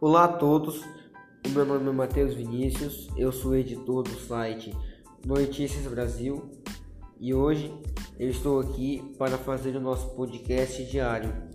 Olá a todos, o meu nome é Matheus Vinícius, eu sou editor do site Notícias Brasil e hoje eu estou aqui para fazer o nosso podcast diário.